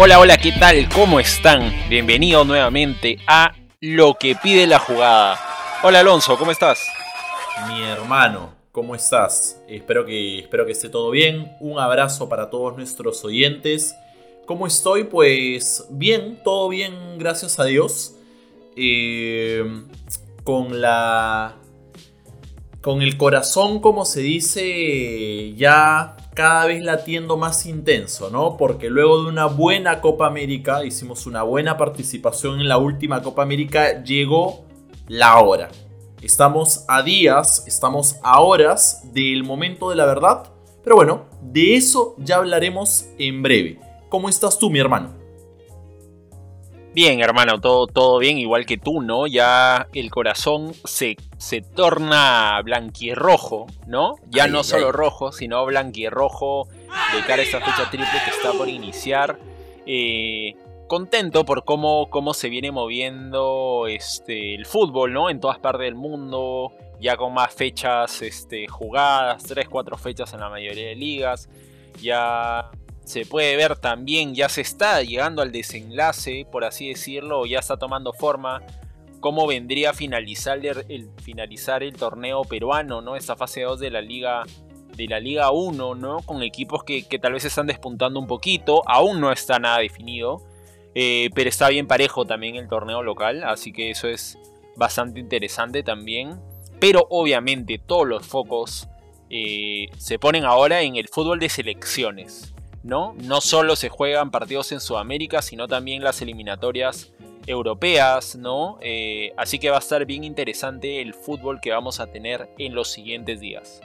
Hola, hola, ¿qué tal? ¿Cómo están? Bienvenidos nuevamente a Lo que pide la jugada. Hola Alonso, ¿cómo estás? Mi hermano, ¿cómo estás? Espero que, espero que esté todo bien. Un abrazo para todos nuestros oyentes. ¿Cómo estoy? Pues bien, todo bien, gracias a Dios. Eh, con la... Con el corazón, como se dice, ya cada vez latiendo más intenso, ¿no? Porque luego de una buena Copa América, hicimos una buena participación en la última Copa América, llegó la hora. Estamos a días, estamos a horas del momento de la verdad, pero bueno, de eso ya hablaremos en breve. ¿Cómo estás tú, mi hermano? Bien, hermano, todo, todo bien, igual que tú, ¿no? Ya el corazón se, se torna blanquirrojo, ¿no? Ya no solo rojo, sino blanquirrojo de cara a esta fecha triple que está por iniciar. Eh, contento por cómo, cómo se viene moviendo este, el fútbol, ¿no? En todas partes del mundo, ya con más fechas este, jugadas, 3, 4 fechas en la mayoría de ligas. Ya se puede ver también, ya se está llegando al desenlace, por así decirlo, ya está tomando forma cómo vendría a finalizar el, finalizar el torneo peruano, ¿no? Esta fase 2 de la Liga de la Liga 1, ¿no? Con equipos que, tal vez están despuntando un poquito, aún no está nada definido, eh, pero está bien parejo también el torneo local, así que eso es bastante interesante también. Pero obviamente todos los focos eh, se ponen ahora en el fútbol de selecciones. ¿No? No solo se juegan partidos en Sudamérica, sino también las eliminatorias europeas, ¿no? Eh, así que va a estar bien interesante el fútbol que vamos a tener en los siguientes días.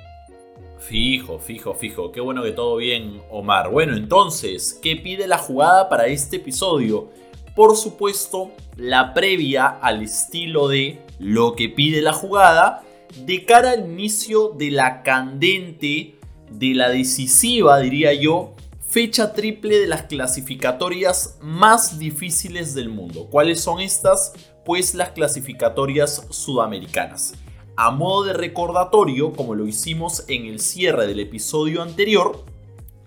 Fijo, fijo, fijo. Qué bueno que todo bien, Omar. Bueno, entonces, ¿qué pide la jugada para este episodio? Por supuesto, la previa al estilo de lo que pide la jugada de cara al inicio de la candente, de la decisiva, diría yo, fecha triple de las clasificatorias más difíciles del mundo. ¿Cuáles son estas? Pues las clasificatorias sudamericanas. A modo de recordatorio, como lo hicimos en el cierre del episodio anterior,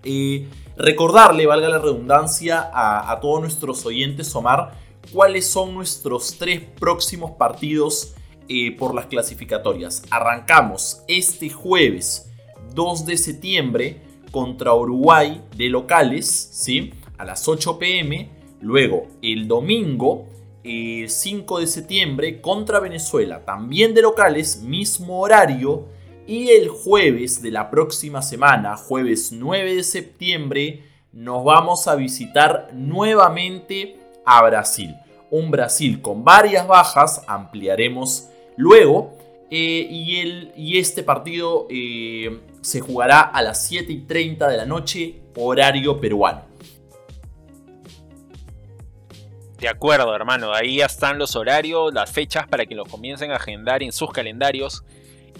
eh, recordarle, valga la redundancia, a, todos nuestros oyentes, Omar, cuáles son nuestros tres próximos partidos eh, por las clasificatorias. Arrancamos este jueves 2 de septiembre contra Uruguay de locales, ¿sí? A las 8 pm. Luego, el domingo, 5 eh, de septiembre, contra Venezuela, también de locales, mismo horario. Y el jueves de la próxima semana, jueves 9 de septiembre, nos vamos a visitar nuevamente a Brasil. Un Brasil con varias bajas, ampliaremos luego. Eh, y, y este partido eh, se jugará a las 7 y 30 de la noche, horario peruano. De acuerdo, hermano. Ahí ya están los horarios, las fechas para que los comiencen a agendar en sus calendarios.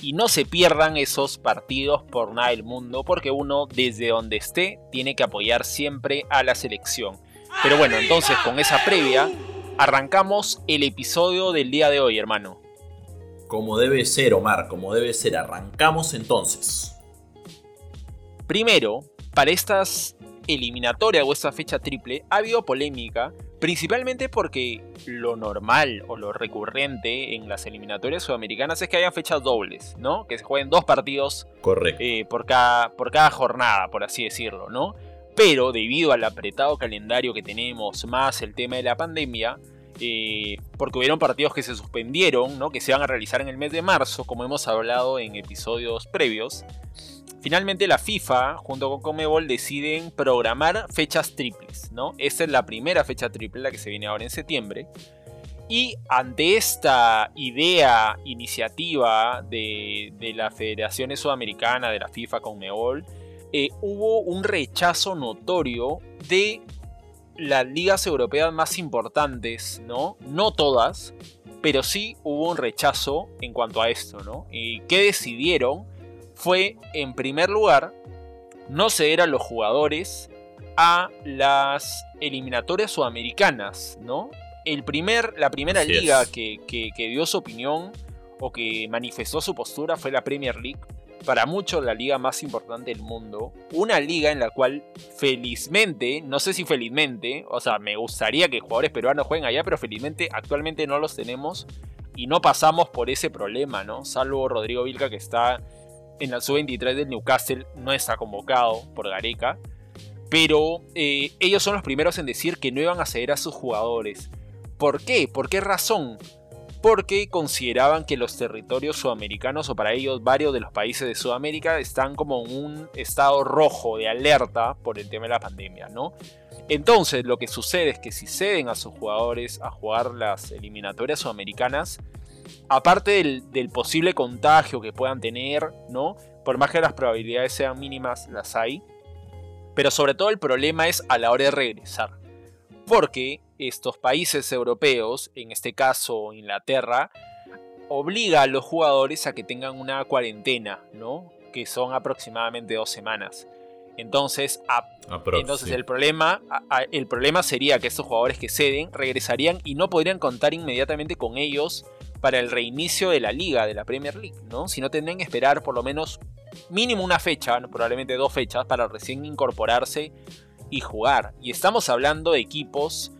Y no se pierdan esos partidos por nada del mundo, porque uno desde donde esté tiene que apoyar siempre a la selección. Pero bueno, entonces con esa previa, arrancamos el episodio del día de hoy, hermano. Como debe ser, Omar, como debe ser. Arrancamos entonces. Primero, para estas eliminatorias o esta fecha triple ha habido polémica, principalmente porque lo normal o lo recurrente en las eliminatorias sudamericanas es que haya fechas dobles, ¿no? Que se jueguen dos partidos eh, por, cada, por cada jornada, por así decirlo, ¿no? Pero debido al apretado calendario que tenemos, más el tema de la pandemia, eh, porque hubieron partidos que se suspendieron, que se van a realizar en el mes de marzo, como hemos hablado en episodios previos, Finalmente la FIFA junto con Comebol deciden programar fechas triples. Esta es la primera fecha triple, la que se viene ahora en septiembre. Y ante esta idea, iniciativa de, las federaciones sudamericanas, de la FIFA, Conmebol, eh, hubo un rechazo notorio de las ligas europeas más importantes, ¿no? No todas, pero sí hubo un rechazo en cuanto a esto, ¿no? ¿Y qué decidieron? fue, en primer lugar, no ceder a los jugadores a las eliminatorias sudamericanas, ¿no? El primer, la primera liga que, dio su opinión o que manifestó su postura fue la Premier League, para muchos la liga más importante del mundo, una liga en la cual felizmente, no sé si felizmente, o sea, me gustaría que jugadores peruanos jueguen allá, pero felizmente actualmente no los tenemos y no pasamos por ese problema, ¿no? Salvo Rodrigo Vilca que está en la sub-23 del Newcastle, no está convocado por Gareca, pero eh, ellos son los primeros en decir que no iban a ceder a sus jugadores. ¿Por qué? ¿Por qué razón? Porque consideraban que los territorios sudamericanos, o para ellos varios de los países de Sudamérica, están como en un estado rojo de alerta por el tema de la pandemia, ¿no? Entonces, lo que sucede es que si ceden a sus jugadores a jugar las eliminatorias sudamericanas, aparte del, del posible contagio que puedan tener, ¿no? Por más que las probabilidades sean mínimas, las hay. Pero sobre todo el problema es a la hora de regresar. Porque estos países europeos, en este caso Inglaterra, obliga a los jugadores a que tengan una cuarentena, ¿no? Que son aproximadamente dos semanas. Entonces, entonces el, problema, el problema sería que estos jugadores que ceden regresarían y no podrían contar inmediatamente con ellos para el reinicio de la liga, de la Premier League, ¿no? Si no tendrían que esperar por lo menos mínimo una fecha, probablemente dos fechas, para recién incorporarse y jugar. Y estamos hablando de equipos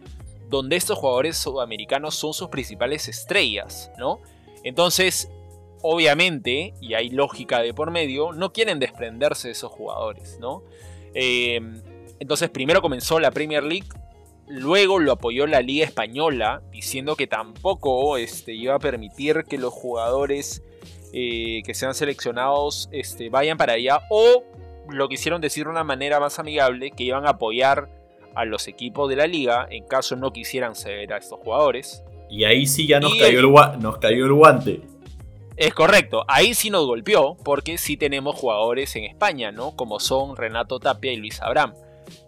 donde estos jugadores sudamericanos son sus principales estrellas, ¿no? Entonces, obviamente, y hay lógica de por medio, no quieren desprenderse de esos jugadores, ¿no? Eh, entonces, primero comenzó la Premier League, luego lo apoyó la Liga Española, diciendo que tampoco este, iba a permitir que los jugadores eh, que sean seleccionados este, vayan para allá, o lo quisieron decir de una manera más amigable, que iban a apoyar a los equipos de la liga en caso no quisieran ceder a estos jugadores. Y ahí sí ya nos, cayó el, nos cayó el guante. Es correcto, ahí sí nos golpeó porque sí tenemos jugadores en España, ¿no? Como son Renato Tapia y Luis Abraham,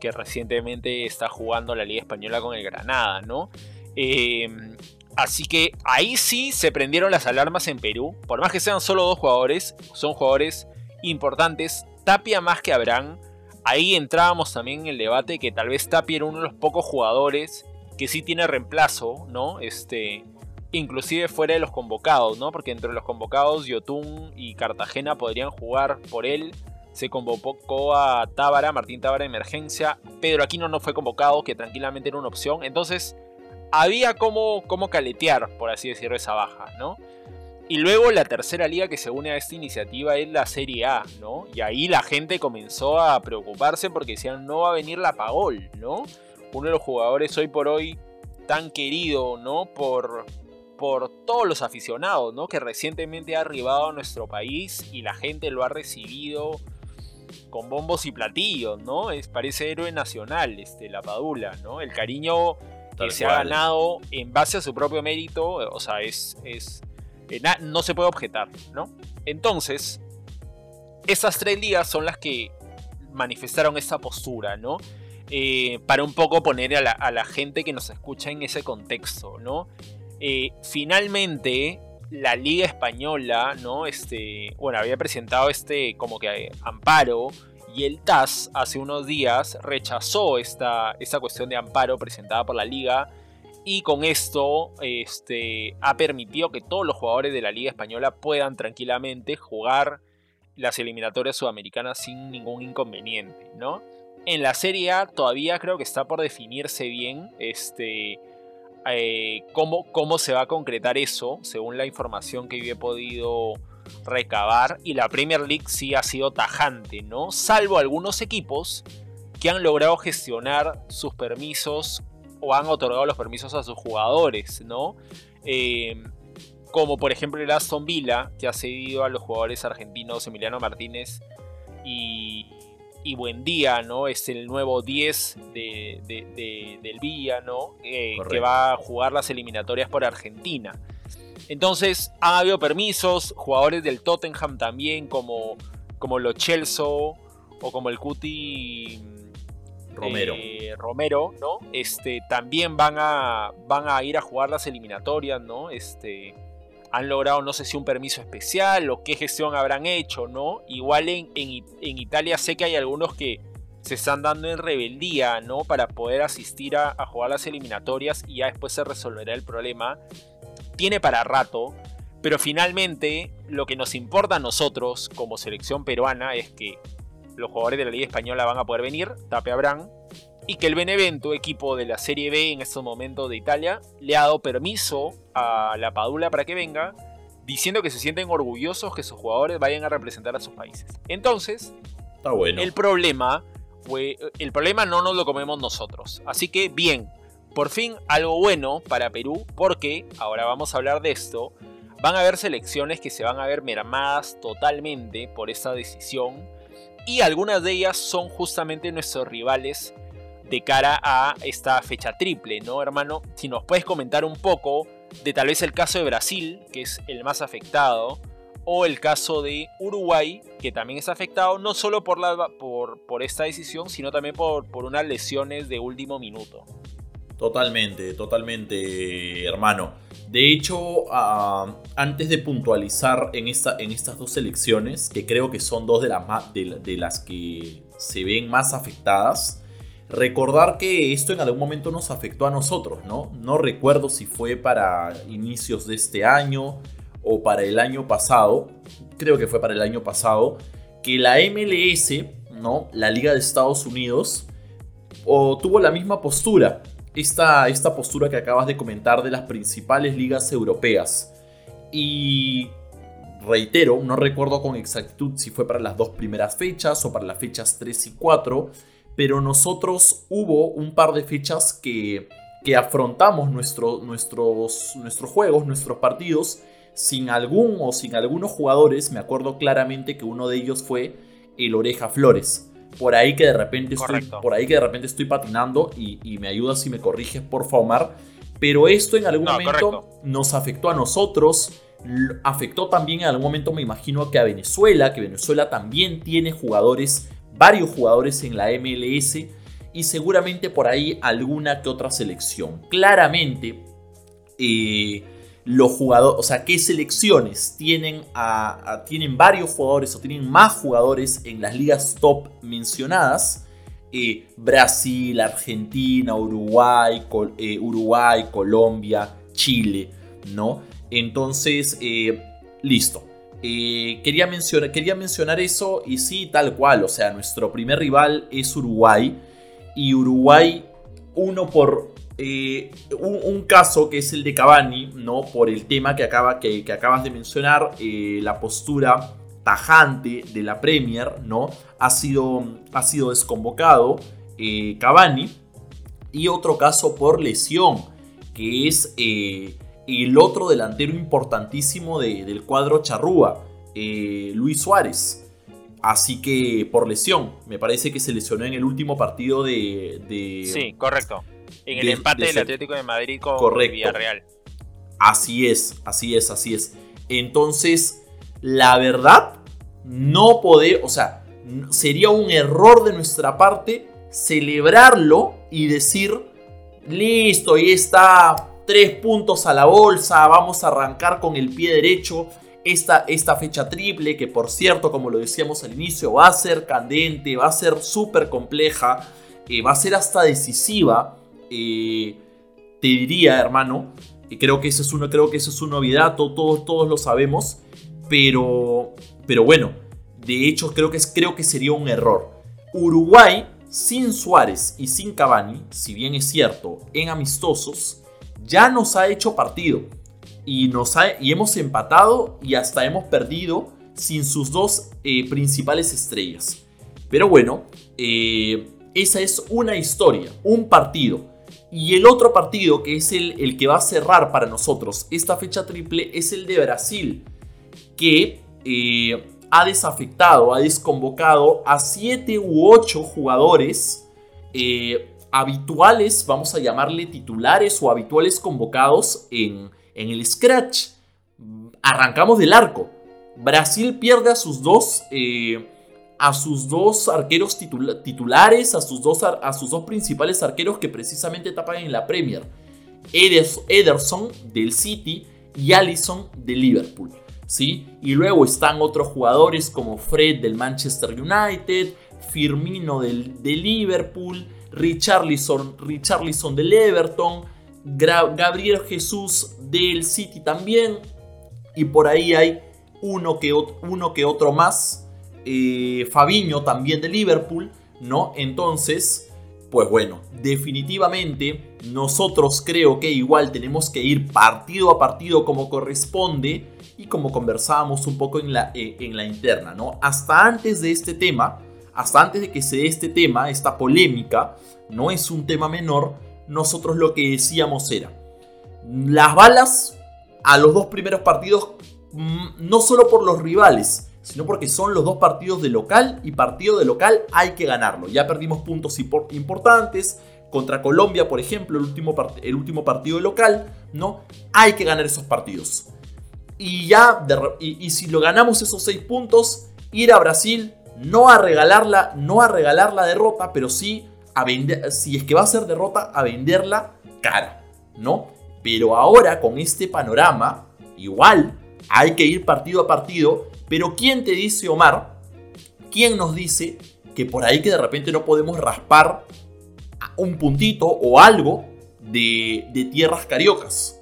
que recientemente está jugando la Liga Española con el Granada, ¿no? Em, así que ahí sí se prendieron las alarmas en Perú, por más que sean solo dos jugadores, son jugadores importantes, Tapia más que Abraham, ahí entrábamos también en el debate que tal vez Tapia era uno de los pocos jugadores que sí tiene reemplazo, ¿no? Este, inclusive fuera de los convocados, ¿no? Porque entre los convocados Yotun y Cartagena podrían jugar por él. Se convocó a Tábara, Martín Tábara emergencia. Pedro Aquino no fue convocado, que tranquilamente era una opción. Entonces, había como, como caletear, por así decirlo, esa baja, ¿no? Y luego la tercera liga que se une a esta iniciativa es la Serie A, ¿no? Y ahí la gente comenzó a preocuparse porque decían, no va a venir la Pagol, ¿no? Uno de los jugadores hoy por hoy tan querido, ¿no? Por, por todos los aficionados, ¿no? Que recientemente ha arribado a nuestro país y la gente lo ha recibido con bombos y platillos, ¿no? Es, parece héroe nacional, este, la Padula, ¿no? El cariño que se ha ganado en base a su propio mérito, o sea, es, es eh, no se puede objetar, ¿no? Entonces, esas tres ligas son las que manifestaron esa postura, ¿no? Eh, para un poco poner a la, gente que nos escucha en ese contexto, ¿no? Eh, finalmente, la Liga Española, ¿no? Este, bueno, había presentado este como que amparo y el TAS hace unos días rechazó esta, esta cuestión de amparo presentada por la Liga y con esto este, ha permitido que todos los jugadores de la Liga Española puedan tranquilamente jugar las eliminatorias sudamericanas sin ningún inconveniente, ¿no? En la Serie A todavía creo que está por definirse bien este, eh, cómo, cómo se va a concretar eso, según la información que yo he podido recabar. Y la Premier League sí ha sido tajante, ¿no? Salvo algunos equipos que han logrado gestionar sus permisos o han otorgado los permisos a sus jugadores, ¿no? Eh, como por ejemplo el Aston Villa, que ha cedido a los jugadores argentinos Emiliano Martínez y, y Buendía, ¿no? Es el nuevo 10 del Villa, ¿no? Eh, que va a jugar las eliminatorias por Argentina. Entonces, ha habido permisos, jugadores del Tottenham también, como, como los Chelsea o como el Cuti Romero. Eh, Romero, ¿no? Este, también van a, van a ir a jugar las eliminatorias, ¿no? Este, han logrado, no sé si un permiso especial o qué gestión habrán hecho, ¿no? Igual en, en, Italia sé que hay algunos que se están dando en rebeldía, ¿no? Para poder asistir a, a jugar las eliminatorias y ya después se resolverá el problema. Tiene para rato, Pero finalmente, lo que nos importa a nosotros como selección peruana es que los jugadores de la Liga Española van a poder venir, Tape Abraham, y que el Benevento, equipo de la Serie B en estos momentos de Italia, le ha dado permiso a la Padula para que venga, diciendo que se sienten orgullosos que sus jugadores vayan a representar a sus países. Entonces, Está bueno. el problema fue, el problema no nos lo comemos nosotros. Así que bien, por fin algo bueno para Perú, porque ahora vamos a hablar de esto. Van a haber selecciones que se van a ver mermadas totalmente por esta decisión y algunas de ellas son justamente nuestros rivales de cara a esta fecha triple, ¿no, hermano? Si nos puedes comentar un poco de tal vez el caso de Brasil, que es el más afectado, o el caso de Uruguay, que también es afectado no solo por, la, por, por esta decisión, sino también por, por unas lesiones de último minuto. Totalmente, totalmente, hermano. De hecho, uh, antes de puntualizar en, esta, en estas dos elecciones, que creo que son dos de las, de, las que se ven más afectadas, recordar que esto en algún momento nos afectó a nosotros, ¿no? No recuerdo si fue para inicios de este año o para el año pasado, creo que fue para el año pasado, que la MLS, ¿no? La Liga de Estados Unidos, tuvo la misma postura esta, esta postura que acabas de comentar de las principales ligas europeas. Y reitero, no recuerdo con exactitud si fue para las dos primeras fechas o para las fechas 3 y 4, pero nosotros hubo un par de fechas que, que afrontamos nuestro, nuestros, nuestros juegos, nuestros partidos, sin algún o sin algunos jugadores. Me acuerdo claramente que uno de ellos fue el Oreja Flores por ahí que de repente estoy, por ahí que de repente estoy patinando y, me ayudas si me corriges, por favor. Pero esto en algún momento nos afectó a nosotros, afectó también en algún momento, me imagino, que a Venezuela, que Venezuela también tiene jugadores, varios jugadores en la MLS y seguramente por ahí alguna que otra selección. Claramente, eh, los jugadores, o sea, qué selecciones tienen, tienen varios jugadores o tienen más jugadores en las ligas top mencionadas. Eh, Brasil, Argentina, Uruguay, eh, Uruguay, Colombia, Chile, ¿no? Entonces, eh, listo. quería, mencionar, quería mencionar eso y sí, tal cual, o sea, nuestro primer rival es Uruguay y Uruguay, uno por eh, un, caso que es el de Cavani, ¿no? Por el tema que, acaba, que, acabas de mencionar, eh, la postura tajante de la Premier, ¿no? Ha sido, ha sido desconvocado eh, Cavani. Y otro caso por lesión, que es el otro delantero importantísimo del cuadro Charrúa, Luis Suárez. Así que por lesión, me parece que se lesionó en el último partido de sí, correcto. En el empate del Atlético de Madrid con correcto. Villarreal. Así es, así es, así es. Entonces, la verdad, no poder, o sea, sería un error de nuestra parte celebrarlo y decir, listo, ahí está, tres puntos a la bolsa, vamos a arrancar con el pie derecho esta, esta fecha triple, que por cierto, como lo decíamos al inicio, va a ser candente, va a ser súper compleja, eh, va a ser hasta decisiva. Eh, te diría, hermano, y creo que eso es una, creo que eso es una novedad, todos, todos lo sabemos, pero, pero bueno, de hecho creo que, creo que sería un error. Uruguay, sin Suárez y sin Cavani, si bien es cierto, en amistosos, ya nos ha hecho partido y, nos y hemos empatado y hasta hemos perdido sin sus dos eh, principales estrellas. Pero bueno, eh, esa es una historia, un partido. Y el otro partido, que es el, el, que va a cerrar para nosotros esta fecha triple, es el de Brasil, que eh, ha desafectado, ha desconvocado a 7 u 8 jugadores habituales, vamos a llamarle titulares o habituales convocados en, en el scratch. Arrancamos del arco. Brasil pierde a sus dos, eh, a sus dos arqueros titulares, a sus, dos, a sus dos principales arqueros que precisamente tapan en la Premier. Ederson del City y Allison del Liverpool. ¿sí? Y luego están otros jugadores como Fred del Manchester United, Firmino del, del Liverpool, Richarlison, Richarlison del Everton, Gabriel Jesús del City también. y por ahí hay uno que, uno que otro más. Eh, Fabiño también de Liverpool, ¿no? Entonces, pues bueno, definitivamente nosotros creo que igual tenemos que ir partido a partido como corresponde y como conversábamos un poco en la, eh, en la interna, ¿no? Hasta antes de este tema, hasta antes de que se dé este tema, esta polémica, no es un tema menor, nosotros lo que decíamos era, las balas a los dos primeros partidos, mm, no solo por los rivales, sino porque son los dos partidos de local y partido de local hay que ganarlo. Ya perdimos puntos importantes contra Colombia, por ejemplo, el último, el último partido de local, ¿no? Hay que ganar esos partidos. Y ya, y, si lo ganamos esos seis puntos, ir a Brasil, no a regalarla, no a regalar la derrota, pero sí a si es que va a ser derrota, a venderla cara, ¿no? Pero ahora con este panorama, igual hay que ir partido a partido. Pero ¿quién te dice, Omar? ¿Quién nos dice que por ahí que de repente no podemos raspar un puntito o algo de, de tierras cariocas?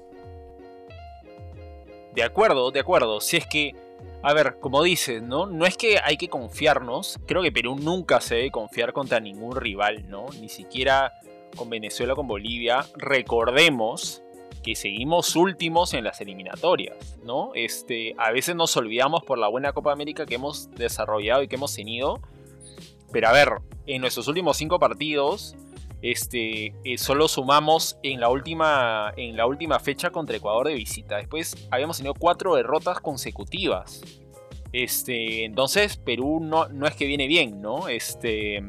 De acuerdo, de acuerdo. Si es que, a ver, como dices, ¿no? No es que hay que confiarnos. Creo que Perú nunca se debe confiar contra ningún rival, ¿no? Ni siquiera con Venezuela, con Bolivia. Recordemos que seguimos últimos en las eliminatorias, ¿no? Este, a veces nos olvidamos por la buena Copa América que hemos desarrollado y que hemos tenido. Pero a ver, en nuestros últimos cinco partidos, este, eh, solo sumamos en la, última, en la última fecha contra Ecuador de visita. Después habíamos tenido cuatro derrotas consecutivas. Este, entonces Perú no, no es que viene bien, ¿no? Este,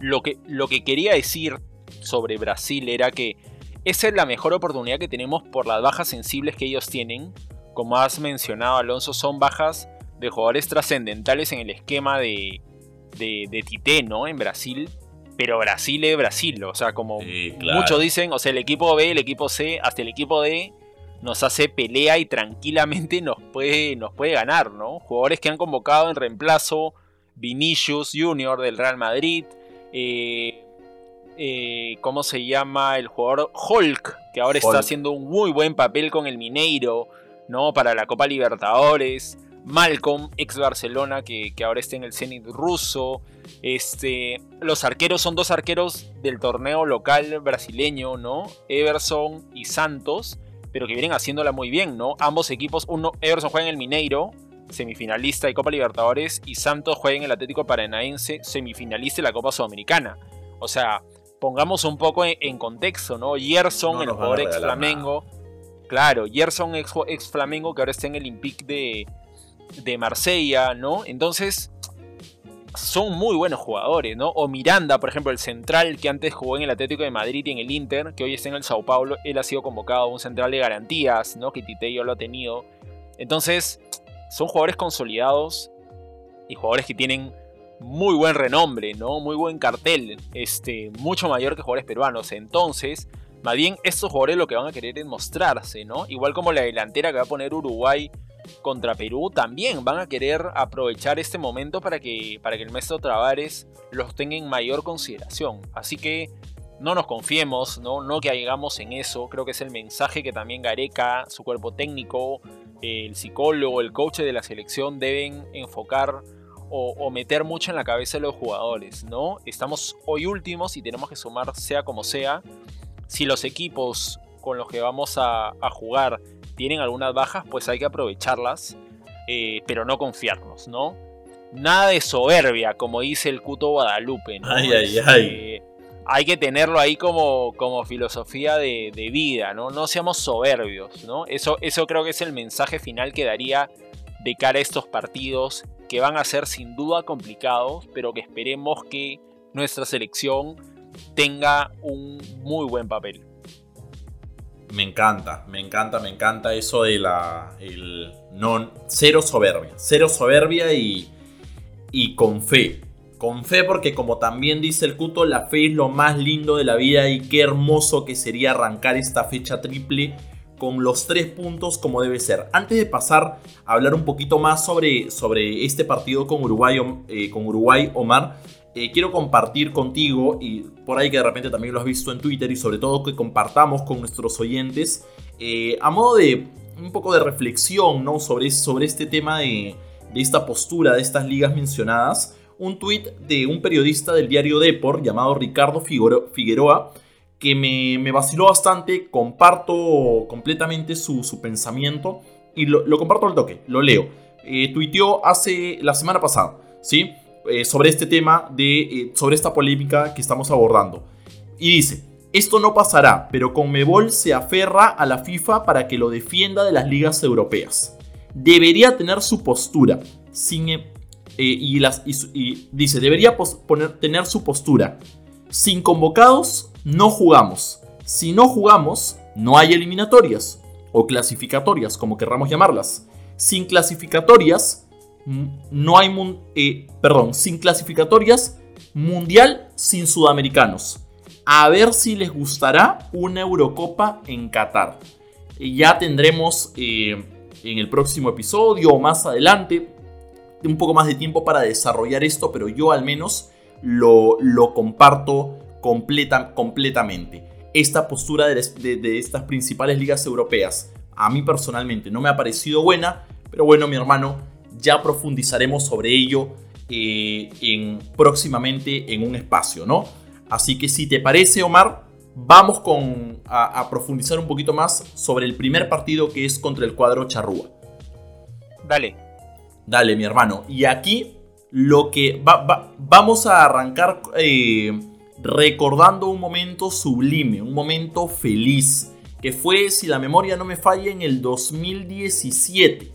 lo, que, lo que quería decir sobre Brasil era que esa es la mejor oportunidad que tenemos por las bajas sensibles que ellos tienen. Como has mencionado, Alonso, son bajas de jugadores trascendentales en el esquema de, de, Tite, ¿no? En Brasil. Pero Brasil es Brasil, o sea, como muchos dicen, o sea, el equipo B, el equipo C, hasta el equipo D nos hace pelea y tranquilamente nos puede, nos puede ganar, ¿no? Jugadores que han convocado en reemplazo, Vinicius Junior del Real Madrid, eh, eh, ¿cómo se llama? El jugador Hulk, que ahora está haciendo un muy buen papel con el Mineiro, ¿no? Para la Copa Libertadores. Malcolm, ex Barcelona, que, ahora está en el Zenit ruso. Este, los arqueros son dos arqueros del torneo local brasileño, ¿no? Everson y Santos, pero que vienen haciéndola muy bien, ¿no? Ambos equipos, uno, Everson juega en el Mineiro, semifinalista de Copa Libertadores, y Santos juega en el Atlético Paranaense, semifinalista de la Copa Sudamericana. O sea, pongamos un poco en, contexto, ¿no? Gerson, el jugador ex Flamengo. Claro, Gerson ex, ex, Flamengo que ahora está en el Olympique de, de Marsella, ¿no? Entonces, son muy buenos jugadores, ¿no? O Miranda, por ejemplo, el central que antes jugó en el Atlético de Madrid y en el Inter, que hoy está en el Sao Paulo, él ha sido convocado a un central de garantías, ¿no? Que Tite lo ha tenido. Entonces, son jugadores consolidados y jugadores que tienen muy buen renombre, ¿no? Muy buen cartel, este, mucho mayor que jugadores peruanos. Entonces, más bien estos jugadores lo que van a querer es mostrarse, ¿no? Igual como la delantera que va a poner Uruguay contra Perú, también van a querer aprovechar este momento para que, para que el maestro Travares los tenga en mayor consideración. Así que no nos confiemos, ¿no? no caigamos en eso. Creo que es el mensaje que también Gareca, su cuerpo técnico, el psicólogo, el coach de la selección deben enfocar o, meter mucho en la cabeza de los jugadores, ¿no? Estamos hoy últimos y tenemos que sumar sea como sea. Si los equipos con los que vamos a, jugar tienen algunas bajas, pues hay que aprovecharlas, eh, pero no confiarnos, ¿no? Nada de soberbia, como dice el Cuto Guadalupe, ¿no? Ay, ay, ay. Este, hay que tenerlo ahí como, como filosofía de, vida, ¿no? No seamos soberbios, ¿no? Eso, eso creo que es el mensaje final que daría de cara a estos partidos que van a ser sin duda complicados, pero que esperemos que nuestra selección tenga un muy buen papel. Me encanta, me encanta, me encanta eso de la. No, cero soberbia. Cero soberbia y, y con fe. Con fe, porque como también dice el Cuto, la fe es lo más lindo de la vida y qué hermoso que sería arrancar esta fecha triple con los tres puntos como debe ser. Antes de pasar a hablar un poquito más sobre, sobre este partido con Uruguay, eh, con Uruguay Omar, eh, quiero compartir contigo, y por ahí que de repente también lo has visto en Twitter, y sobre todo que compartamos con nuestros oyentes, eh, a modo de un poco de reflexión ¿no? sobre, sobre este tema de, de esta postura de estas ligas mencionadas, un tuit de un periodista del diario Deport llamado Ricardo Figueroa, que me, vaciló bastante, comparto completamente su, su pensamiento y lo, comparto al toque, lo leo. Eh, tuiteó hace la semana pasada, ¿sí? Eh, sobre este tema, de, eh, sobre esta polémica que estamos abordando. Y dice, esto no pasará, pero Conmebol se aferra a la FIFA para que lo defienda de las ligas europeas. Debería tener su postura, sin, eh, y, las, y, dice, debería poner, tener su postura. Sin convocados, no jugamos. Si no jugamos, no hay eliminatorias o clasificatorias, como querramos llamarlas. Sin clasificatorias, no hay... Eh, perdón, sin clasificatorias, mundial sin sudamericanos. A ver si les gustará una Eurocopa en Qatar. Ya tendremos eh, en el próximo episodio o más adelante un poco más de tiempo para desarrollar esto, pero yo al menos lo, lo comparto completa, completamente esta postura de, estas principales ligas europeas. A mí personalmente no me ha parecido buena, pero bueno, mi hermano, ya profundizaremos sobre ello eh, en, próximamente en un espacio, ¿no? Así que si te parece, Omar, vamos con, a, profundizar un poquito más sobre el primer partido que es contra el cuadro Charrúa. Dale. Dale, mi hermano. Y aquí lo que vamos a arrancar eh, recordando un momento sublime, un momento feliz, que fue, si la memoria no me falla, en el 2017.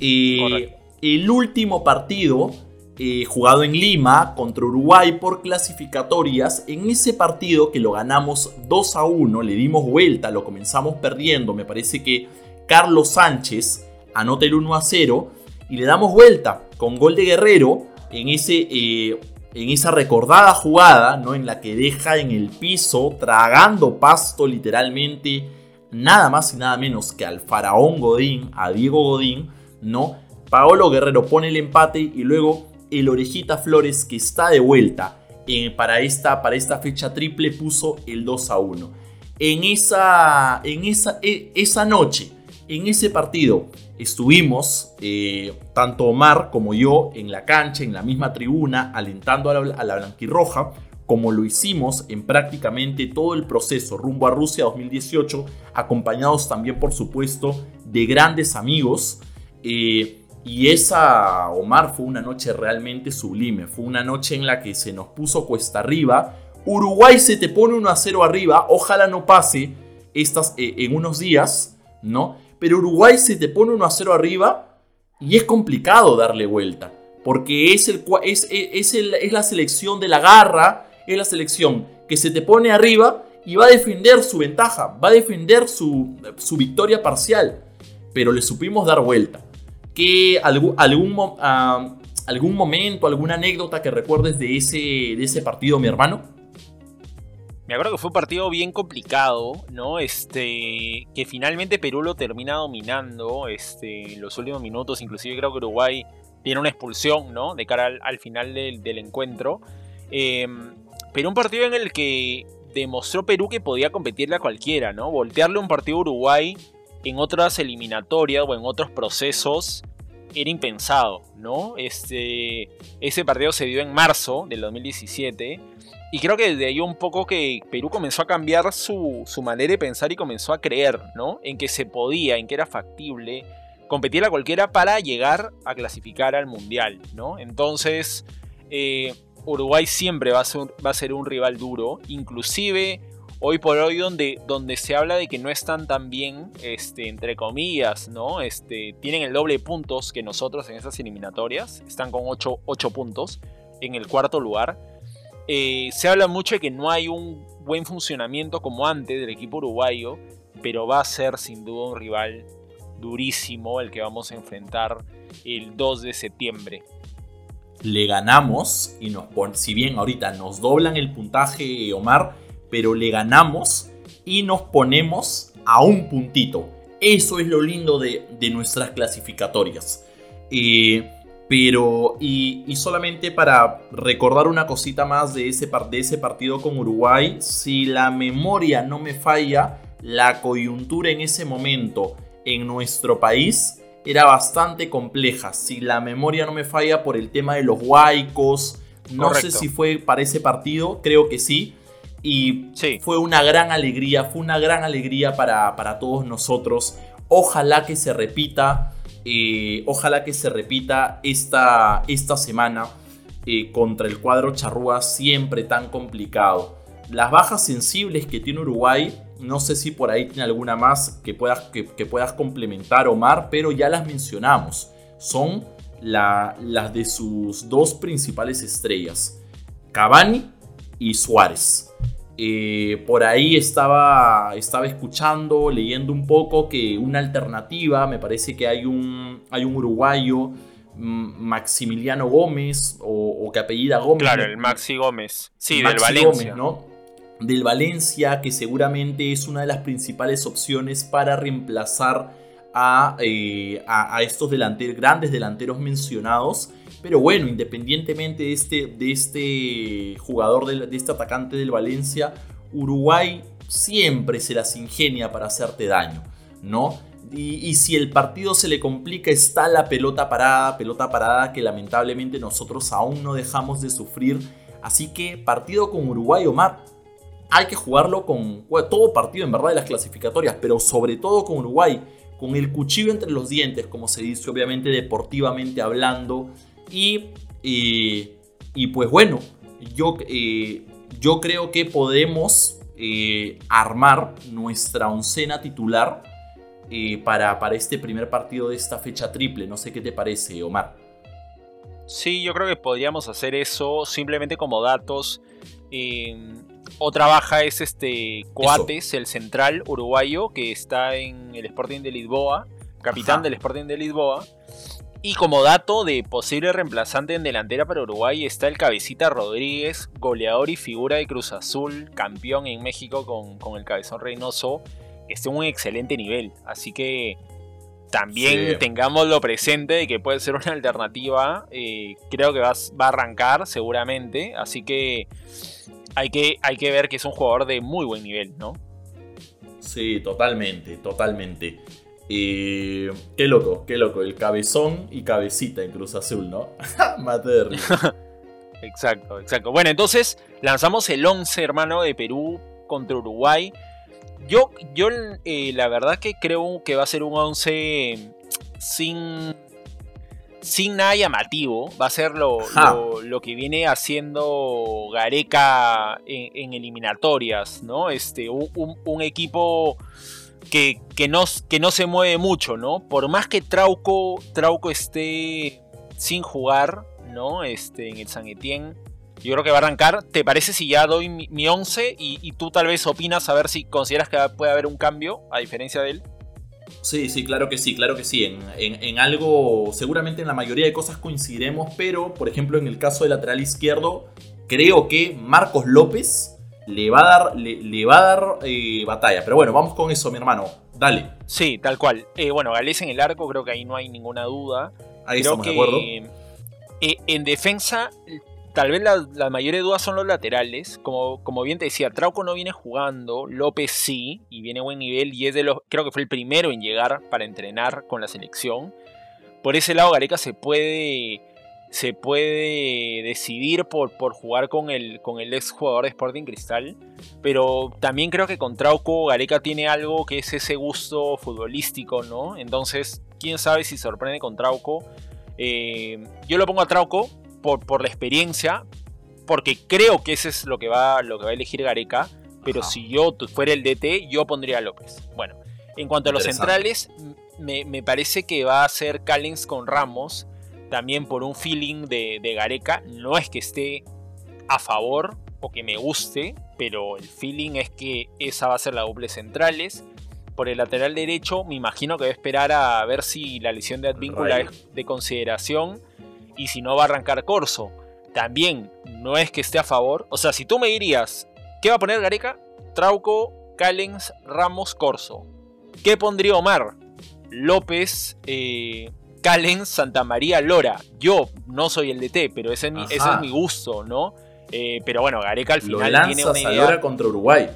Eh, el último partido eh, jugado en Lima contra Uruguay por clasificatorias, en ese partido que lo ganamos 2 a 1, le dimos vuelta, lo comenzamos perdiendo, me parece que Carlos Sánchez anota el 1 a 0 y le damos vuelta con gol de Guerrero en ese eh, en esa recordada jugada, ¿no? En la que deja en el piso, tragando pasto literalmente, nada más y nada menos que al faraón Godín, a Diego Godín, ¿no? Paolo Guerrero pone el empate y luego el Orejita Flores que está de vuelta para, esta, para esta fecha triple puso el 2 a 1. En esa, en esa, e, esa noche, en ese partido, estuvimos, eh, tanto Omar como yo, en la cancha, en la misma tribuna, alentando a la, blanquirroja, como lo hicimos en prácticamente todo el proceso rumbo a Rusia 2018, acompañados también, por supuesto, de grandes amigos. Eh, y esa, Omar, fue una noche realmente sublime. Fue una noche en la que se nos puso cuesta arriba. Uruguay se te pone 1 a 0 arriba. Ojalá no pase estas, eh, en unos días, ¿no? Pero Uruguay se te pone 1 a 0 arriba y es complicado darle vuelta. Porque es, el, es, es, la selección de la garra, es la selección que se te pone arriba y va a defender su ventaja, va a defender su, su victoria parcial. Pero le supimos dar vuelta. ¿Qué algún, algún, ah, algún momento, alguna anécdota que recuerdes de ese, de ese partido, mi hermano? Me acuerdo que fue un partido bien complicado, ¿no? Este, que finalmente Perú lo termina dominando, este, en los últimos minutos, inclusive creo que Uruguay tiene una expulsión, ¿no? De cara al, final del, encuentro. Em, pero un partido en el que demostró Perú que podía competirle a cualquiera, ¿no? Voltearle un partido a Uruguay en otras eliminatorias o en otros procesos era impensado, ¿no? Este, ese partido se dio en marzo del 2017 y creo que desde ahí un poco que Perú comenzó a cambiar su, manera de pensar y comenzó a creer, ¿no? En que se podía, en que era factible competir a cualquiera para llegar a clasificar al Mundial, ¿no? Entonces, eh, Uruguay siempre va a, ser, va a ser un rival duro, inclusive hoy por hoy donde, donde se habla de que no están tan bien, este, entre comillas, ¿no? Este, tienen el doble de puntos que nosotros en esas eliminatorias, están con 8, 8 puntos en el cuarto lugar. Eh, se habla mucho de que no hay un buen funcionamiento como antes del equipo uruguayo, pero va a ser sin duda un rival durísimo el que vamos a enfrentar el 2 de septiembre. Le ganamos y nos si bien ahorita nos doblan el puntaje Omar, pero le ganamos y nos ponemos a un puntito. Eso es lo lindo de, nuestras clasificatorias. Eh, Pero, y, solamente para recordar una cosita más de ese, de ese partido con Uruguay, si la memoria no me falla, la coyuntura en ese momento en nuestro país era bastante compleja. Si la memoria no me falla por el tema de los huaicos, no sé si fue para ese partido, creo que sí. Y fue una gran alegría, fue una gran alegría para, para todos nosotros. Ojalá que se repita ojalá que se repita esta, esta semana eh, contra el cuadro charrúa siempre tan complicado. Las bajas sensibles que tiene Uruguay, no sé si por ahí tiene alguna más que puedas, que, puedas complementar, Omar, pero ya las mencionamos. Son las de sus dos principales estrellas, Cavani y Suárez. Eh, por ahí estaba, estaba escuchando, leyendo un poco que una alternativa, me parece que hay un, hay un uruguayo, mm, Maximiliano Gómez, o, que apellida Gómez. Claro, el Maxi Gómez. Sí, del Valencia. ¿no? Del Valencia, que seguramente es una de las principales opciones para reemplazar a, eh, a, a estos grandes delanteros mencionados. Pero bueno, independientemente de este, de este jugador, de, este atacante del Valencia, Uruguay siempre se las ingenia para hacerte daño, ¿no? Y, si el partido se le complica, está la pelota parada, pelota parada que lamentablemente nosotros aún no dejamos de sufrir. Así que partido con Uruguay, Omar, hay que jugarlo con todo partido en verdad de las clasificatorias, pero sobre todo con Uruguay, con el cuchillo entre los dientes, como se dice obviamente deportivamente hablando, y, y pues bueno, yo, eh, yo creo que podemos eh, armar nuestra oncena titular eh, para, para este primer partido de esta fecha triple. No sé qué te parece, Omar. Sí, yo creo que podríamos hacer eso simplemente como datos. otra baja es este Coates, el central uruguayo, que está en el Sporting de Lisboa, capitán del Sporting de Lisboa. Y como dato de posible reemplazante en delantera para Uruguay está el Cabecita Rodríguez, goleador y figura de Cruz Azul, campeón en México con, el Cabezón Reynoso, está en un excelente nivel. Así que también tengámoslo presente de que puede ser una alternativa. Eh, creo que va, va, a arrancar seguramente. Así que hay, que hay que ver que es un jugador de muy buen nivel, ¿no? Sí, totalmente, totalmente. Y qué loco, qué loco. El cabezón y cabecita en Cruz Azul, ¿no? Mate exacto, exacto. Bueno, entonces lanzamos el 11, hermano, de Perú contra Uruguay. Yo, yo eh, la verdad que creo que va a ser un 11 sin, sin nada llamativo. Va a ser lo, lo, que viene haciendo Gareca en, eliminatorias, ¿no? Este, un equipo que, no, que no se mueve mucho, ¿no? Por más que Trauco, Trauco esté sin jugar, ¿no? Este, en el San Etienne, yo creo que va a arrancar. ¿Te parece si ya doy mi, 11 y, tú tal vez opinas a ver si consideras que puede haber un cambio a diferencia de él? Sí, sí, claro que sí, claro que sí. En, en, algo, seguramente en la mayoría de cosas coincidiremos, pero por ejemplo en el caso del lateral izquierdo, creo que Marcos López le va a dar, le, va a dar eh, batalla. Pero bueno, vamos con eso, mi hermano. Dale. Sí, tal cual. Eh, bueno, Gales en el arco, creo que ahí no hay ninguna duda. Ahí estamos de acuerdo. Eh, en defensa, tal vez la, mayor de dudas son los laterales. Como, como bien te decía, Trauco no viene jugando, López sí, y viene a buen nivel, y es de los, creo que fue el primero en llegar para entrenar con la selección. Por ese lado, Gareca se puede se puede decidir por, por jugar con el, con el ex jugador de Sporting Cristal. Pero también creo que con Trauco Gareca tiene algo que es ese gusto futbolístico, ¿no? Entonces, quién sabe si sorprende con Trauco. Eh, yo lo pongo a Trauco por, por la experiencia, porque creo que ese es lo que va, lo que va a elegir Gareca. Pero si yo fuera el DT, yo pondría a López. Bueno, en cuanto a los centrales, me, me parece que va a ser Callens con Ramos también por un feeling de, Gareca. No es que esté a favor o que me guste, pero el feeling es que esa va a ser la doble centrales. Por el lateral derecho, me imagino que va a esperar a ver si la lesión de Advíncula es de consideración y si no va a arrancar Corso. También no es que esté a favor. O sea, si tú me dirías, ¿qué va a poner Gareca? Trauco, Callens, Ramos, Corso. ¿Qué pondría Omar? López, eh, Calen Santa María Lora. Yo no soy el DT, pero ese es mi, ese es mi gusto, ¿no? Eh, pero bueno, Gareca al final tiene una idea. Lora contra Uruguay.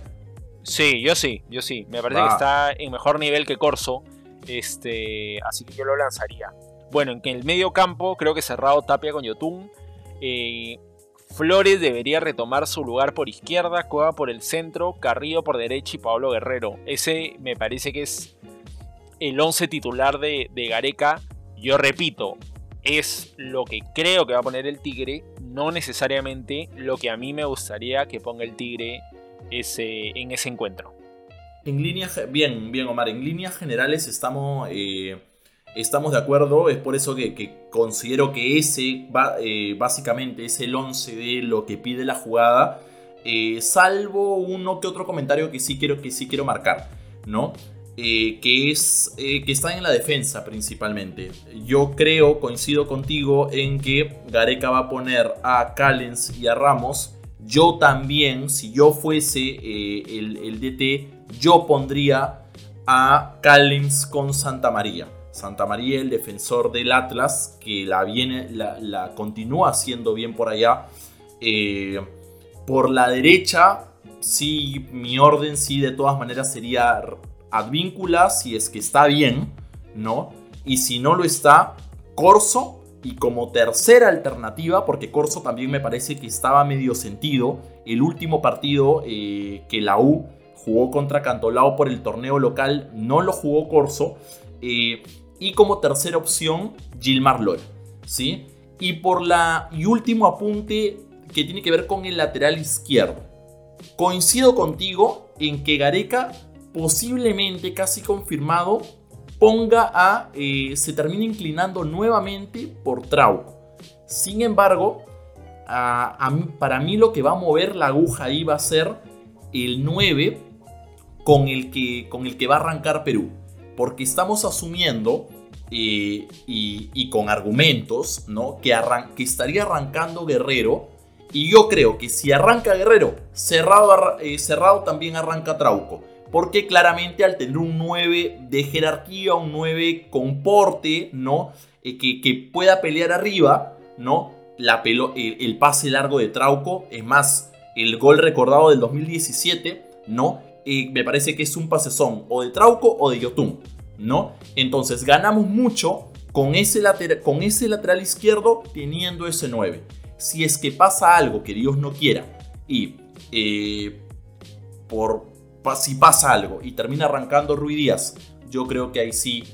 Sí, yo sí, yo sí. Me parece que está en mejor nivel que Corso. Este, así que yo lo lanzaría. Bueno, en el medio campo creo que cerrado Tapia con Yotun. Eh, Flores debería retomar su lugar por izquierda, Cueva por el centro, Carrillo por derecha y Pablo Guerrero. Ese me parece que es el 11 titular de, Gareca. Yo repito, es lo que creo que va a poner el Tigre, no necesariamente lo que a mí me gustaría que ponga el Tigre ese, en ese encuentro. En líneas, bien, bien Omar, en líneas generales estamos, eh, estamos de acuerdo, es por eso que, considero que ese eh, básicamente es el 11 de lo que pide la jugada, eh, salvo uno que otro comentario que sí quiero, que sí quiero marcar, ¿no? Eh, que, es, eh, que está en la defensa principalmente. Yo creo, coincido contigo en que Gareca va a poner a Callens y a Ramos. Yo también, si yo fuese eh, el, DT, yo pondría a Callens con Santa María. Santa María, el defensor del Atlas, que la, viene, la, continúa haciendo bien por allá. por la derecha, sí, mi orden sí de todas maneras sería Advíncula si es que está bien, ¿no? Y si no lo está, Corso. Y como tercera alternativa, porque Corso también me parece que estaba medio sentido, el último partido eh, que la U jugó contra Cantolao por el torneo local, no lo jugó Corso. Eh, y como tercera opción, Gilmar Lora, ¿sí? Y por la y último apunte que tiene que ver con el lateral izquierdo. Coincido contigo en que Gareca posiblemente casi confirmado, ponga a, eh, se termine inclinando nuevamente por Trauco. Sin embargo, para mí lo que va a mover la aguja ahí va a ser el 9 con el que, con el que va a arrancar Perú. Porque estamos asumiendo, eh, y, con argumentos, ¿no? que, que estaría arrancando Guerrero. Y yo creo que si arranca Guerrero, cerrado, eh, cerrado también arranca Trauco. Porque claramente al tener un 9 de jerarquía, un 9 con porte, ¿no? Eh, que, pueda pelear arriba, ¿no? La el, pase largo de Trauco, es más, el gol recordado del 2017, ¿no? Eh, me parece que es un pasezón o de Trauco o de Yotun, ¿no? Entonces ganamos mucho con ese, lateral, con ese lateral izquierdo teniendo ese 9. Si es que pasa algo que Dios no quiera y eh, por, si pasa algo y termina arrancando Rui Díaz, yo creo que ahí sí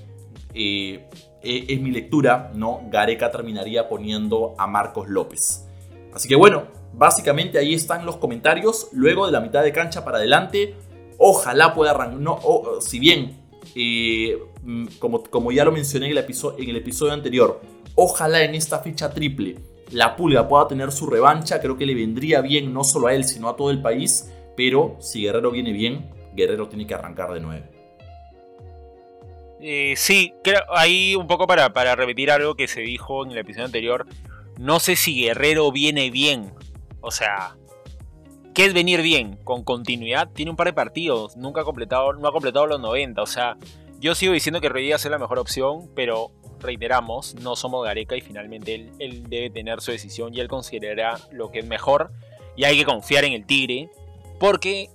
eh, eh, es mi lectura, ¿no? Gareca terminaría poniendo a Marcos López. Así que bueno, básicamente ahí están los comentarios. Luego de la mitad de cancha para adelante, ojalá pueda arrancar. No, si bien, eh, mm, como, como ya lo mencioné en el, episodio, en el episodio anterior, ojalá en esta fecha triple la Pulga pueda tener su revancha. Creo que le vendría bien no solo a él, sino a todo el país. Pero si Guerrero viene bien, Guerrero tiene que arrancar de nuevo. Eh, sí, creo, ahí un poco para, para repetir algo que se dijo en el episodio anterior. No sé si Guerrero viene bien. O sea, ¿qué es venir bien? Con continuidad. Tiene un par de partidos. Nunca ha completado, no ha completado los 90. O sea, yo sigo diciendo que Rodríguez es la mejor opción, pero reiteramos, no somos Gareca y finalmente él, debe tener su decisión y él considerará lo que es mejor. Y hay que confiar en el Tigre porque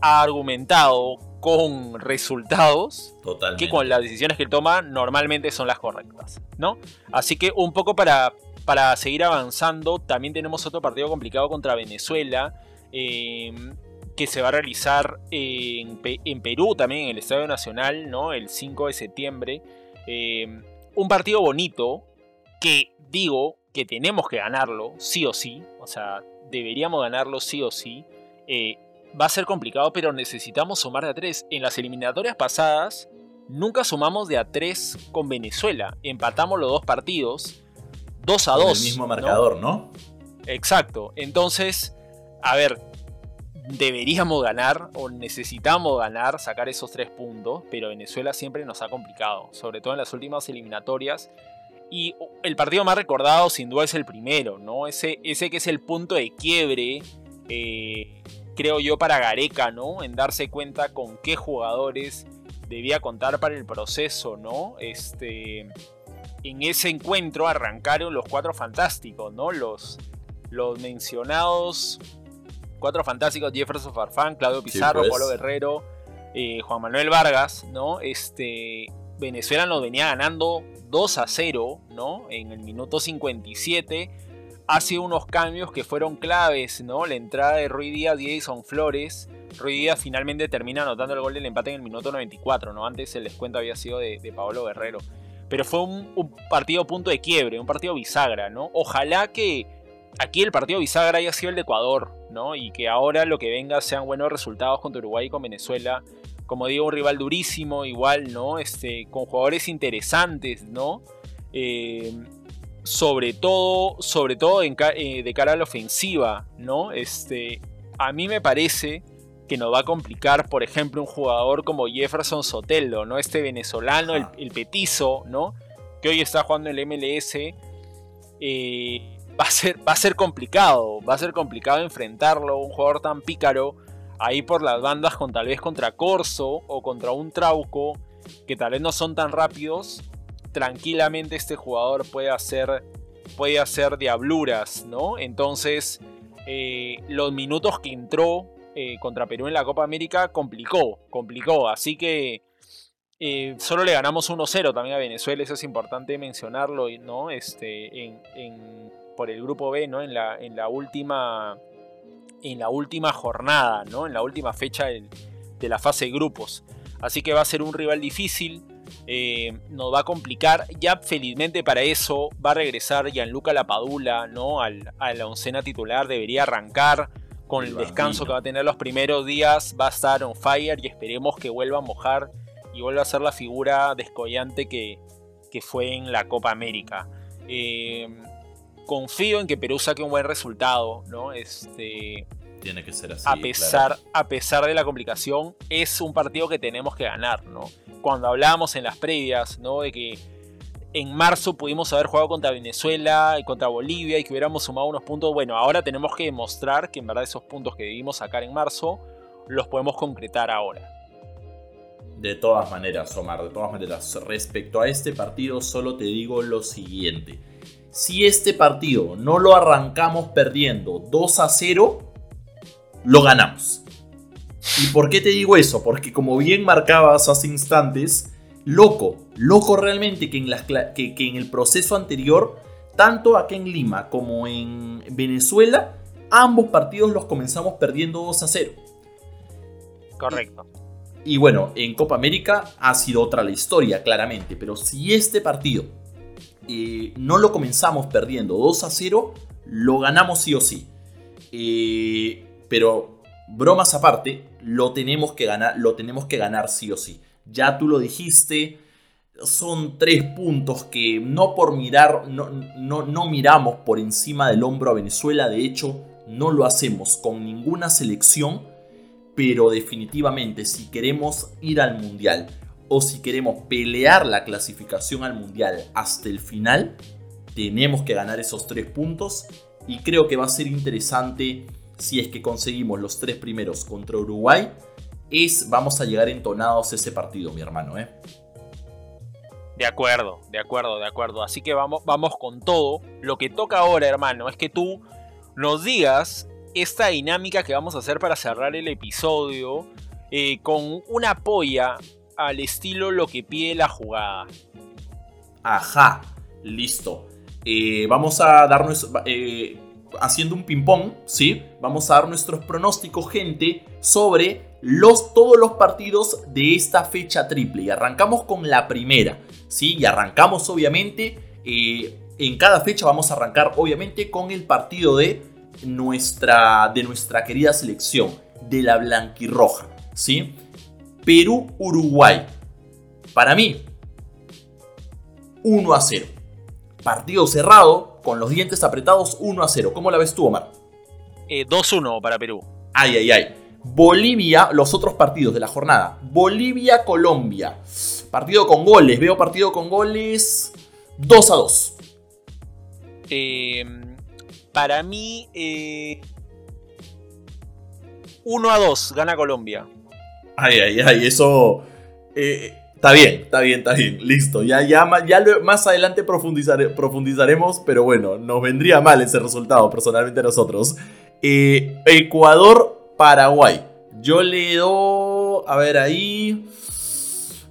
ha argumentado con resultados que con las decisiones que toma normalmente son las correctas, ¿no? Así que un poco para, para seguir avanzando, también tenemos otro partido complicado contra Venezuela. Em, que se va a realizar en, Perú también, en el Estadio Nacional, ¿no? El 5 de septiembre. Em, un partido bonito que digo que tenemos que ganarlo, sí o sí. O sea, deberíamos ganarlo sí o sí. Eh, va a ser complicado, pero necesitamos sumar de a tres. En las eliminatorias pasadas, nunca sumamos de a tres con Venezuela. Empatamos los dos partidos, 2 a 2. El mismo marcador, ¿no? Exacto. Entonces, a ver, deberíamos ganar o necesitamos ganar, sacar esos tres puntos, pero Venezuela siempre nos ha complicado, sobre todo en las últimas eliminatorias. Y el partido más recordado sin duda es el primero, ¿no? Ese, ese que es el punto de quiebre eh, creo yo, para Gareca, ¿no? En darse cuenta con qué jugadores debía contar para el proceso, ¿no? Este, en ese encuentro arrancaron los cuatro fantásticos, ¿no? Los, los mencionados cuatro fantásticos, Jefferson Farfán, Claudio Pizarro, pues. Pablo Guerrero, eh, Juan Manuel Vargas, ¿no? Este, Venezuela nos venía ganando 2 a 0, ¿no? En el minuto 57. Hace unos cambios que fueron claves, ¿no? La entrada de Rui Díaz y Edison Flores. Rui Díaz finalmente termina anotando el gol del empate en el minuto 94, ¿no? Antes el descuento había sido de, Pablo Guerrero. Pero fue un, un partido punto de quiebre, un partido bisagra, ¿no? Ojalá que aquí el partido bisagra haya sido el de Ecuador, ¿no? Y que ahora lo que venga sean buenos resultados contra Uruguay y con Venezuela. Como digo, un rival durísimo, igual, ¿no? Este, con jugadores interesantes, ¿no? Eh, sobre todo, sobre todo eh, de cara a la ofensiva, ¿no? Este, a mí me parece que nos va a complicar, por ejemplo, un jugador como Jefferson Soteldo, ¿no? Este venezolano, el, petizo, ¿no? Que hoy está jugando en el MLS. Eh, va a ser, va a ser complicado, va a ser complicado enfrentarlo, un jugador tan pícaro, ahí por las bandas con tal vez contra Corso o contra un Trauco, que tal vez no son tan rápidos, tranquilamente este jugador puede hacer, puede hacer diabluras, ¿no? Entonces, eh, los minutos que entró eh, contra Perú en la Copa América complicó, complicó, así que... Eh, solo le ganamos 1-0 también a Venezuela, eso es importante mencionarlo, ¿no? Este, en, por el grupo B, ¿no? En la, en la última. En la última jornada, ¿no? En la última fecha de, la fase de grupos. Así que va a ser un rival difícil. Eh, nos va a complicar. Ya felizmente para eso va a regresar Gianluca Lapadula, ¿no? Al, a la oncena titular. Debería arrancar con el descanso que va a tener los primeros días. Va a estar on fire y esperemos que vuelva a mojar y vuelva a ser la figura descollante que, que fue en la Copa América. Eh, confío en que Perú saque un buen resultado, ¿no? Este, Tiene que ser así. A pesar, a pesar de la complicación, es un partido que tenemos que ganar, ¿no? Cuando hablábamos en las previas, ¿no? De que en marzo pudimos haber jugado contra Venezuela y contra Bolivia y que hubiéramos sumado unos puntos. Bueno, ahora tenemos que demostrar que en verdad esos puntos que debimos sacar en marzo los podemos concretar ahora. De todas maneras, Omar, de todas maneras, respecto a este partido solo te digo lo siguiente si este partido no lo arrancamos perdiendo 2 a 0, lo ganamos. ¿Y por qué te digo eso? Porque como bien marcabas hace instantes, loco, loco realmente que en, que, en el proceso anterior, tanto acá en Lima como en Venezuela, ambos partidos los comenzamos perdiendo 2 a 0. Correcto. Y, y, bueno, en Copa América ha sido otra la historia, claramente. Pero si este partido eh, no lo comenzamos perdiendo 2 a 0, lo ganamos sí o sí. Eh, pero bromas aparte, lo tenemos que ganar, lo tenemos que ganar sí o sí. Ya tú lo dijiste, son tres puntos que no por mirar, no, no miramos por encima del hombro a Venezuela, de hecho no lo hacemos con ninguna selección, pero definitivamente si queremos ir al mundial o si queremos pelear la clasificación al mundial hasta el final, tenemos que ganar esos tres puntos y creo que va a ser interesante si es que conseguimos los tres primeros contra Uruguay, es vamos a llegar entonados a ese partido, mi hermano, ¿eh? De acuerdo, de acuerdo, de acuerdo. Así que vamos, vamos con todo. Lo que toca ahora, hermano, es que tú nos digas esta dinámica que vamos a hacer para cerrar el episodio eh, con una polla al estilo lo que pide la jugada. Ajá, listo. Eh, vamos a darnos, eh, haciendo un ping-pong, ¿sí? Vamos a dar nuestros pronósticos, gente, sobre los, todos los partidos de esta fecha triple. Y arrancamos con la primera, ¿sí? Y arrancamos, obviamente, eh, en cada fecha vamos a arrancar, obviamente, con el partido de nuestra, de nuestra querida selección, de la blanquirroja, ¿sí? Perú-Uruguay. Para mí, 1 a 0. Partido cerrado, con los dientes apretados, 1 a 0. ¿Cómo la ves tú, Omar? 2-1 eh, para Perú. Ay, ay, ay. Bolivia, los otros partidos de la jornada. Bolivia-Colombia. Partido con goles. Veo partido con goles 2 a 2. Eh, para mí, 1 eh, a 2. Gana Colombia. Ay, ay, ay, eso... Eh, Está bien, está bien, está bien. Listo. Ya, ya, ya más adelante profundizaremos, pero bueno, nos vendría mal ese resultado personalmente a nosotros. Eh, Ecuador-Paraguay. Yo le doy... A ver ahí...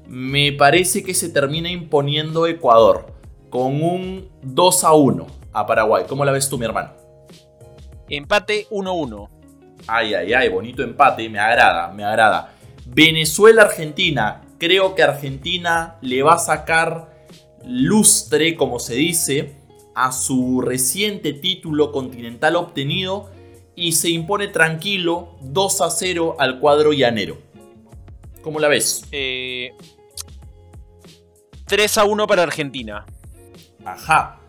Me parece que se termina imponiendo Ecuador con un 2 a 1 a Paraguay. ¿Cómo la ves tú, mi hermano? Empate 1-1. Ay, ay, ay, bonito empate, me agrada, me agrada. Venezuela-Argentina. Creo que Argentina le va a sacar lustre, como se dice, a su reciente título continental obtenido y se impone tranquilo 2 a 0 al cuadro llanero. ¿Cómo la ves? Eh, 3 a 1 para Argentina. Ajá.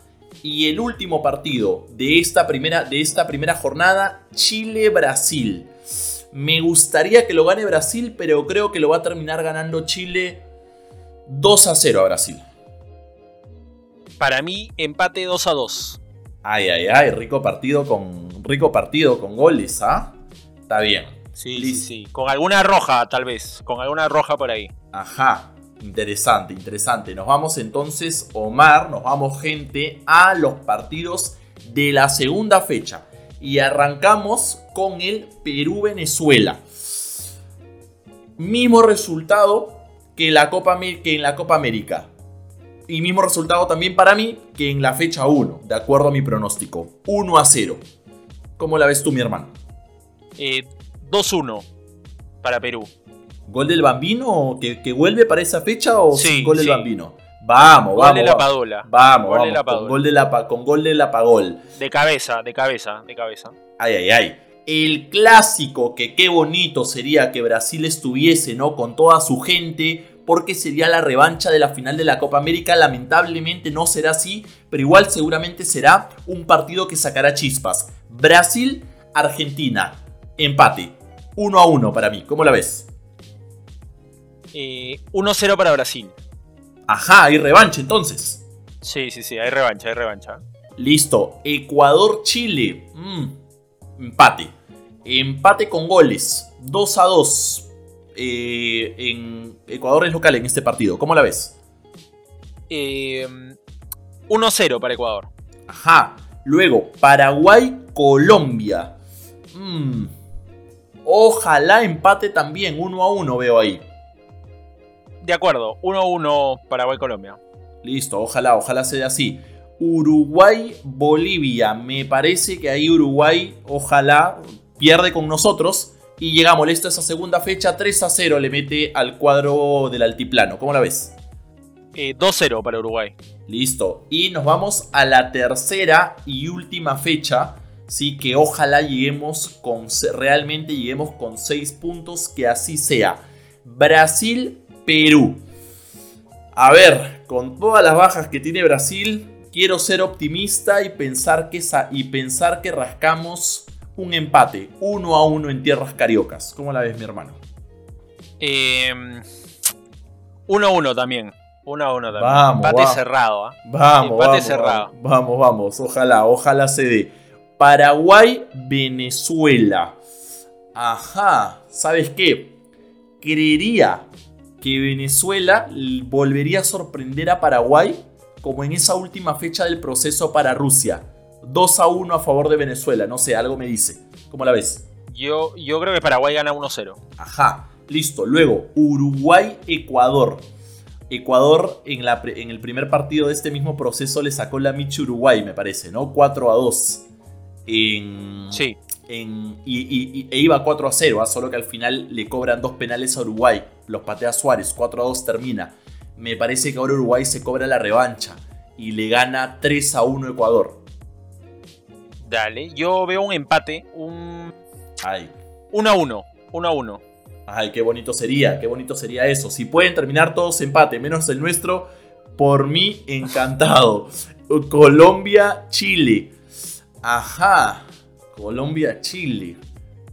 Y el último partido de esta primera, de esta primera jornada, Chile-Brasil. Me gustaría que lo gane Brasil, pero creo que lo va a terminar ganando Chile 2 a 0 a Brasil. Para mí, empate 2 a 2. Ay, ay, ay, rico partido con, rico partido con goles, ¿ah? Está bien. Sí, sí, sí. Con alguna roja, tal vez. Con alguna roja por ahí. Ajá. Interesante, interesante. Nos vamos entonces, Omar, nos vamos gente a los partidos de la segunda fecha. Y arrancamos con el Perú-Venezuela. Mismo resultado que, la Copa, que en la Copa América. Y mismo resultado también para mí que en la fecha 1, de acuerdo a mi pronóstico. 1 a 0. ¿Cómo la ves tú, mi hermano? 2-1 eh, para Perú. ¿Gol del Bambino que, vuelve para esa fecha o sí, gol del Bambino? Vamos, gol vamos. De la Padola. Vamos, gol De la Con, gol de la, con gol de la Pagol. De cabeza, de cabeza, de cabeza. Ay, ay, ay. El clásico, que qué bonito sería que Brasil estuviese, ¿no? Con toda su gente, porque sería la revancha de la final de la Copa América. Lamentablemente no será así, pero igual seguramente será un partido que sacará chispas. Brasil, Argentina, empate. 1 a 1 para mí. ¿Cómo la ves? 1-0 eh, para Brasil. Ajá, hay revancha entonces. Sí, sí, sí, hay revancha, hay revancha. Listo. Ecuador-Chile. Mm, empate. Empate con goles. 2 a 2. Eh, en Ecuador es local en este partido. ¿Cómo la ves? 1-0 eh, para Ecuador. Ajá. Luego, Paraguay-Colombia. Mm, ojalá empate también. 1 a 1 veo ahí. De acuerdo, 1-1 Paraguay-Colombia. Listo, ojalá, ojalá sea así. Uruguay-Bolivia. Me parece que ahí Uruguay, ojalá, pierde con nosotros. Y llega molesto esa segunda fecha. 3 a 0 le mete al cuadro del altiplano. ¿Cómo la ves? 2-0 eh, para Uruguay. Listo. Y nos vamos a la tercera y última fecha. Sí, que ojalá lleguemos con. Realmente lleguemos con 6 puntos. Que así sea. Brasil Perú. A ver, con todas las bajas que tiene Brasil, quiero ser optimista y pensar que, y pensar que rascamos un empate, uno a uno en tierras cariocas. ¿Cómo la ves, mi hermano? 1 em, a 1 también. 1 a 1 también. Vamos, empate cerrado. ¿ah? Vamos, empate cerrado. Vamos, vamos. Ojalá, ojalá se dé. Paraguay, Venezuela. Ajá. ¿Sabes qué? Creería que Venezuela volvería a sorprender a Paraguay como en esa última fecha del proceso para Rusia. 2 a 1 a favor de Venezuela, no sé, algo me dice. ¿Cómo la ves? Yo, yo creo que Paraguay gana 1-0. Ajá, listo. Luego, Uruguay-Ecuador. Ecuador en, la, en, el primer partido de este mismo proceso le sacó la Michi Uruguay, me parece, ¿no? 4 a 2. En, sí y, e iba 4 a 0, ¿ah? solo que al final le cobran dos penales a Uruguay. Los patea Suárez, 4 a 2 termina. Me parece que ahora Uruguay se cobra la revancha y le gana 3 a 1 Ecuador. Dale, yo veo un empate, un... Ay. 1 a 1, 1 a 1. Ay, qué bonito sería, qué bonito sería eso. Si pueden terminar todos empate, menos el nuestro, por mí encantado. Colombia, Chile. Ajá. Colombia-Chile.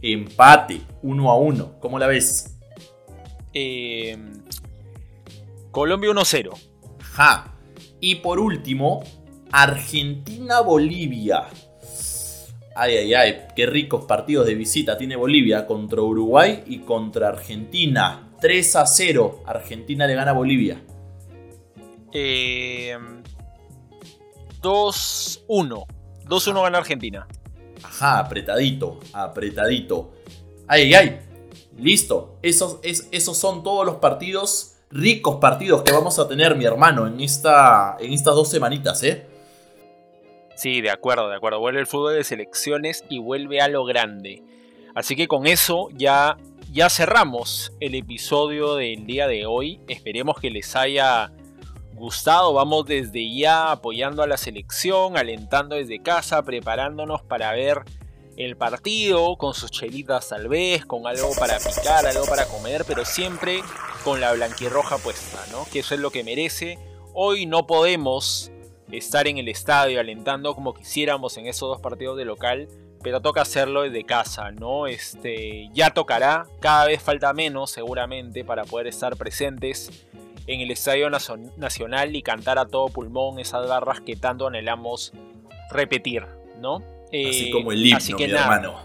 Empate, 1 a 1. ¿Cómo la ves? Eh, Colombia 1-0. Ajá. Y por último, Argentina-Bolivia. Ay, ay, ay, qué ricos partidos de visita tiene Bolivia contra Uruguay y contra Argentina. 3 a 0. Argentina le gana a Bolivia. Eh, 2-1. 2-1 gana Argentina. Ajá, apretadito, apretadito. Ay, ay, Listo. Esos, esos son todos los partidos, ricos partidos que vamos a tener, mi hermano, en, esta, en estas dos semanitas, ¿eh? Sí, de acuerdo, de acuerdo. Vuelve el fútbol de selecciones y vuelve a lo grande. Así que con eso ya, ya cerramos el episodio del día de hoy. Esperemos que les haya gustado. Vamos desde ya apoyando a la selección, alentando desde casa, preparándonos para ver el partido con sus chelitas tal vez, con algo para picar, algo para comer, pero siempre con la blanquirroja puesta, ¿no? Que eso es lo que merece. Hoy no podemos estar en el estadio alentando como quisiéramos en esos dos partidos de local, pero toca hacerlo desde casa, ¿no? Este, ya tocará, cada vez falta menos seguramente para poder estar presentes en el Estadio Nacional y cantar a todo pulmón esas barras que tanto anhelamos repetir, ¿no? Así eh, como el himno, mi hermano.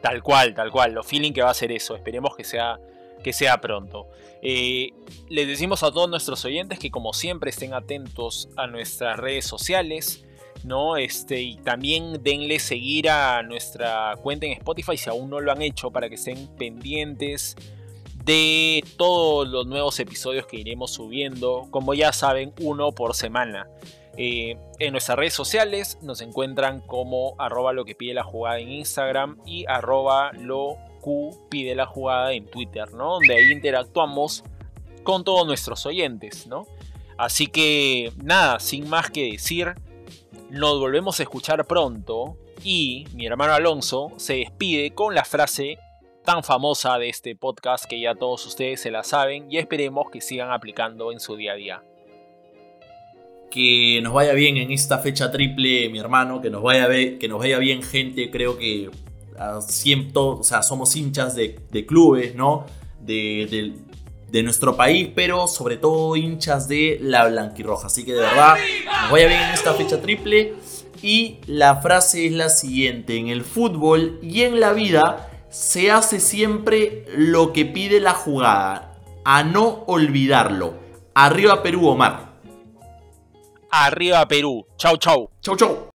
Tal cual, tal cual. Lo feeling que va a ser eso. Esperemos que sea, que sea pronto. Eh, les decimos a todos nuestros oyentes que como siempre estén atentos a nuestras redes sociales. ¿no? Este, y también denle seguir a nuestra cuenta en Spotify si aún no lo han hecho para que estén pendientes de todos los nuevos episodios que iremos subiendo. Como ya saben, uno por semana. Eh, en nuestras redes sociales nos encuentran como arroba lo que pide la jugada en Instagram y arroba lo pide la jugada en Twitter, ¿no? Donde ahí interactuamos con todos nuestros oyentes, ¿no? Así que nada, sin más que decir, nos volvemos a escuchar pronto y mi hermano Alonso se despide con la frase tan famosa de este podcast que ya todos ustedes se la saben y esperemos que sigan aplicando en su día a día que nos vaya bien en esta fecha triple, mi hermano, que nos vaya, que nos vaya bien gente, creo que siempre, o sea, somos hinchas de, clubes, ¿no? De, nuestro país, pero sobre todo hinchas de la blanquirroja. Así que de verdad, nos vaya bien en esta fecha triple. Y la frase es la siguiente, en el fútbol y en la vida se hace siempre lo que pide la jugada, a no olvidarlo. Arriba Perú, Omar. Arriba Perú. Chau, chau. Chau, chau.